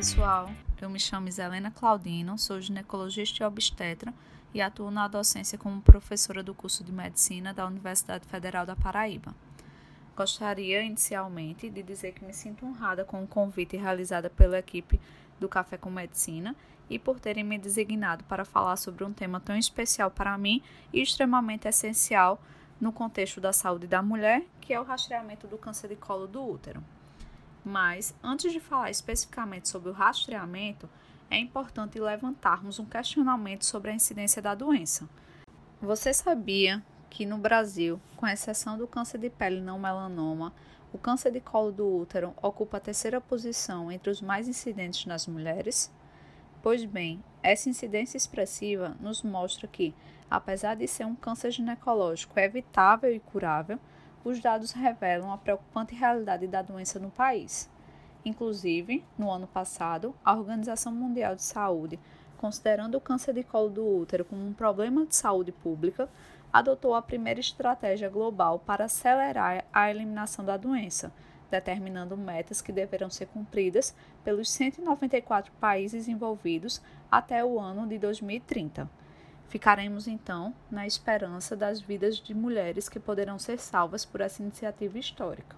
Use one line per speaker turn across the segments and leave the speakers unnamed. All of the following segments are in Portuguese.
pessoal, eu me chamo Iselena Claudino, sou ginecologista e obstetra e atuo na docência como professora do curso de medicina da Universidade Federal da Paraíba. Gostaria inicialmente de dizer que me sinto honrada com o convite realizado pela equipe do Café com Medicina e por terem me designado para falar sobre um tema tão especial para mim e extremamente essencial no contexto da saúde da mulher, que é o rastreamento do câncer de colo do útero. Mas, antes de falar especificamente sobre o rastreamento, é importante levantarmos um questionamento sobre a incidência da doença. Você sabia que no Brasil, com exceção do câncer de pele não melanoma, o câncer de colo do útero ocupa a terceira posição entre os mais incidentes nas mulheres? Pois bem, essa incidência expressiva nos mostra que, apesar de ser um câncer ginecológico evitável e curável, os dados revelam a preocupante realidade da doença no país. Inclusive, no ano passado, a Organização Mundial de Saúde, considerando o câncer de colo do útero como um problema de saúde pública, adotou a primeira estratégia global para acelerar a eliminação da doença, determinando metas que deverão ser cumpridas pelos 194 países envolvidos até o ano de 2030. Ficaremos então na esperança das vidas de mulheres que poderão ser salvas por essa iniciativa histórica.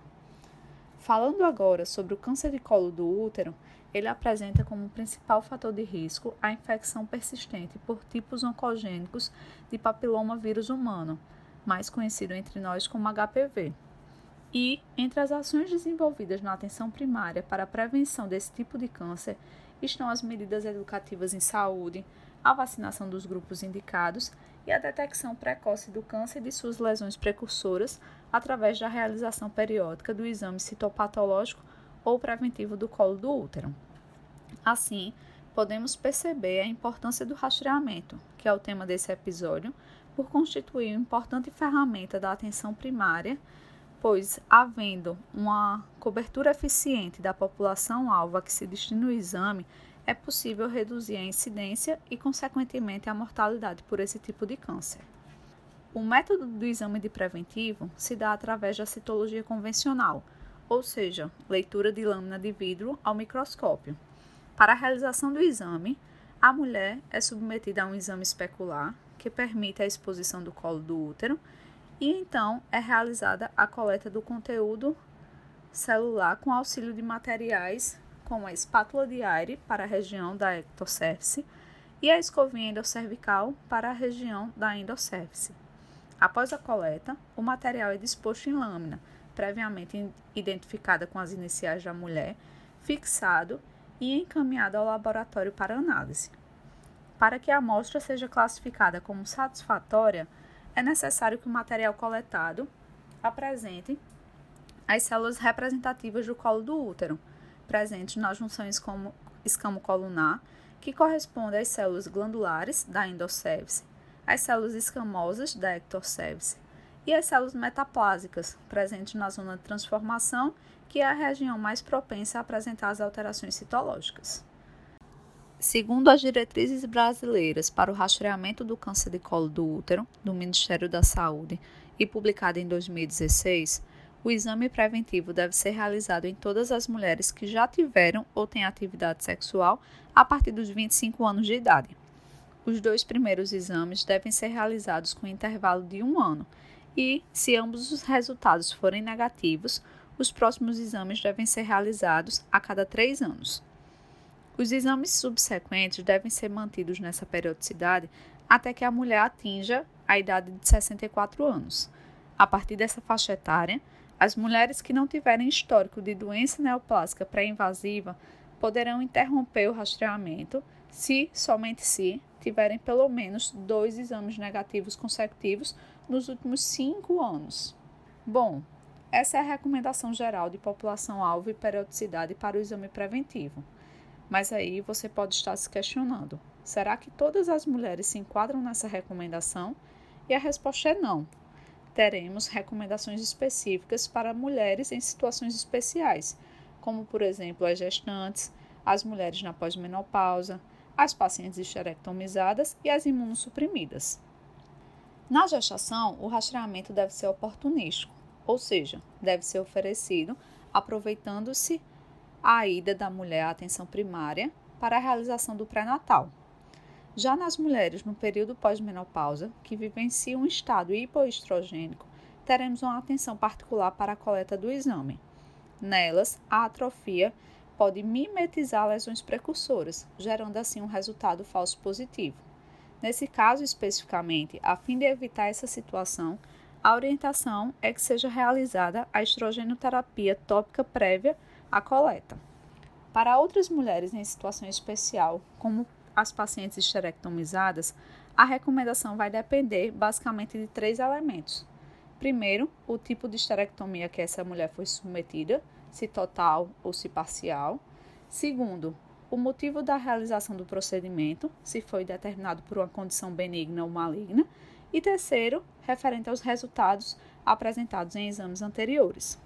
Falando agora sobre o câncer de colo do útero, ele apresenta como principal fator de risco a infecção persistente por tipos oncogênicos de papiloma vírus humano, mais conhecido entre nós como HPV. E, entre as ações desenvolvidas na atenção primária para a prevenção desse tipo de câncer, estão as medidas educativas em saúde, a vacinação dos grupos indicados e a detecção precoce do câncer e de suas lesões precursoras através da realização periódica do exame citopatológico ou preventivo do colo do útero. Assim, podemos perceber a importância do rastreamento, que é o tema desse episódio, por constituir uma importante ferramenta da atenção primária, pois, havendo uma cobertura eficiente da população alvo a que se destina o exame, é possível reduzir a incidência e, consequentemente, a mortalidade por esse tipo de câncer. O método do exame de preventivo se dá através da citologia convencional, ou seja, leitura de lâmina de vidro ao microscópio. Para a realização do exame, a mulher é submetida a um exame especular, que permite a exposição do colo do útero, e então é realizada a coleta do conteúdo celular com auxílio de materiais como a espátula de aire para a região da ectocérfice e a escovinha endocervical para a região da endocérfice. Após a coleta, o material é disposto em lâmina, previamente identificada com as iniciais da mulher, fixado e encaminhado ao laboratório para análise. Para que a amostra seja classificada como satisfatória, é necessário que o material coletado apresente as células representativas do colo do útero, presentes nas junções escamo-colunar, que corresponde às células glandulares da endocévice, às células escamosas da ectocévice e às células metaplásicas, presentes na zona de transformação, que é a região mais propensa a apresentar as alterações citológicas. Segundo as diretrizes brasileiras para o rastreamento do câncer de colo do útero, do Ministério da Saúde, e publicada em 2016, o exame preventivo deve ser realizado em todas as mulheres que já tiveram ou têm atividade sexual a partir dos 25 anos de idade. Os dois primeiros exames devem ser realizados com intervalo de um ano e, se ambos os resultados forem negativos, os próximos exames devem ser realizados a cada três anos. Os exames subsequentes devem ser mantidos nessa periodicidade até que a mulher atinja a idade de 64 anos. A partir dessa faixa etária, as mulheres que não tiverem histórico de doença neoplásica pré-invasiva poderão interromper o rastreamento se, somente se, tiverem pelo menos dois exames negativos consecutivos nos últimos cinco anos. Bom, essa é a recomendação geral de população-alvo e periodicidade para o exame preventivo. Mas aí você pode estar se questionando: será que todas as mulheres se enquadram nessa recomendação? E a resposta é não teremos recomendações específicas para mulheres em situações especiais, como, por exemplo, as gestantes, as mulheres na pós-menopausa, as pacientes esterectomizadas e as imunossuprimidas. Na gestação, o rastreamento deve ser oportunístico, ou seja, deve ser oferecido aproveitando-se a ida da mulher à atenção primária para a realização do pré-natal. Já nas mulheres no período pós-menopausa, que vivenciam um estado hipoestrogênico, teremos uma atenção particular para a coleta do exame. Nelas, a atrofia pode mimetizar lesões precursoras, gerando assim um resultado falso positivo. Nesse caso especificamente, a fim de evitar essa situação, a orientação é que seja realizada a estrogenoterapia tópica prévia à coleta. Para outras mulheres em situação especial, como as pacientes esterectomizadas, a recomendação vai depender basicamente de três elementos. Primeiro, o tipo de esterectomia que essa mulher foi submetida, se total ou se parcial. Segundo, o motivo da realização do procedimento, se foi determinado por uma condição benigna ou maligna e terceiro, referente aos resultados apresentados em exames anteriores.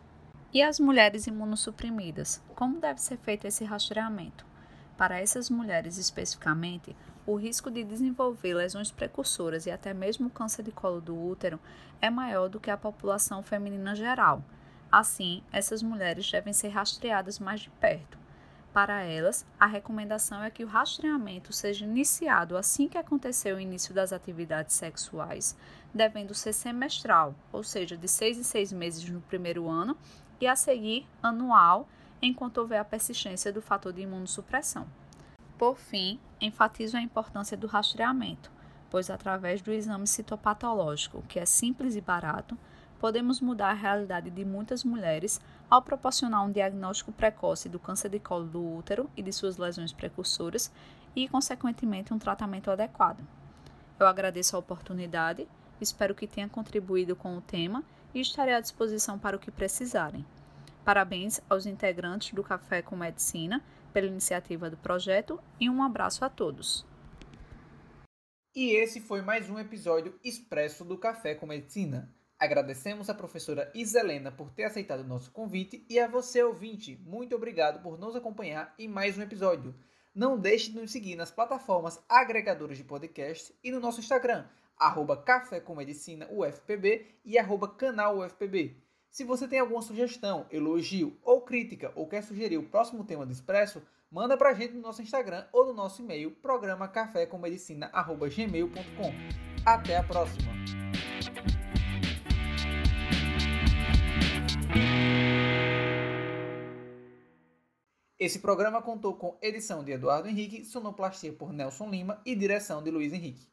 E as mulheres imunossuprimidas? Como deve ser feito esse rastreamento? Para essas mulheres especificamente, o risco de desenvolver lesões precursoras e até mesmo câncer de colo do útero é maior do que a população feminina geral. Assim, essas mulheres devem ser rastreadas mais de perto para elas, a recomendação é que o rastreamento seja iniciado assim que aconteceu o início das atividades sexuais, devendo ser semestral, ou seja, de seis em seis meses no primeiro ano, e a seguir anual, enquanto houver a persistência do fator de imunossupressão. Por fim, enfatizo a importância do rastreamento, pois através do exame citopatológico, que é simples e barato, podemos mudar a realidade de muitas mulheres ao proporcionar um diagnóstico precoce do câncer de colo do útero e de suas lesões precursoras e, consequentemente, um tratamento adequado. Eu agradeço a oportunidade, espero que tenha contribuído com o tema e estarei à disposição para o que precisarem. Parabéns aos integrantes do Café com Medicina pela iniciativa do projeto e um abraço a todos.
E esse foi mais um episódio expresso do Café com Medicina. Agradecemos a professora Iselena por ter aceitado o nosso convite e a você, ouvinte, muito obrigado por nos acompanhar em mais um episódio. Não deixe de nos seguir nas plataformas agregadoras de podcast e no nosso Instagram, arroba Café com Medicina UFPB e arroba Canal UFPB. Se você tem alguma sugestão, elogio ou crítica ou quer sugerir o próximo tema do Expresso, manda pra gente no nosso Instagram ou no nosso e-mail, programa cafécommedicina.gmail.com. Até a próxima! Esse programa contou com edição de Eduardo Henrique, sonoplastia por Nelson Lima e direção de Luiz Henrique.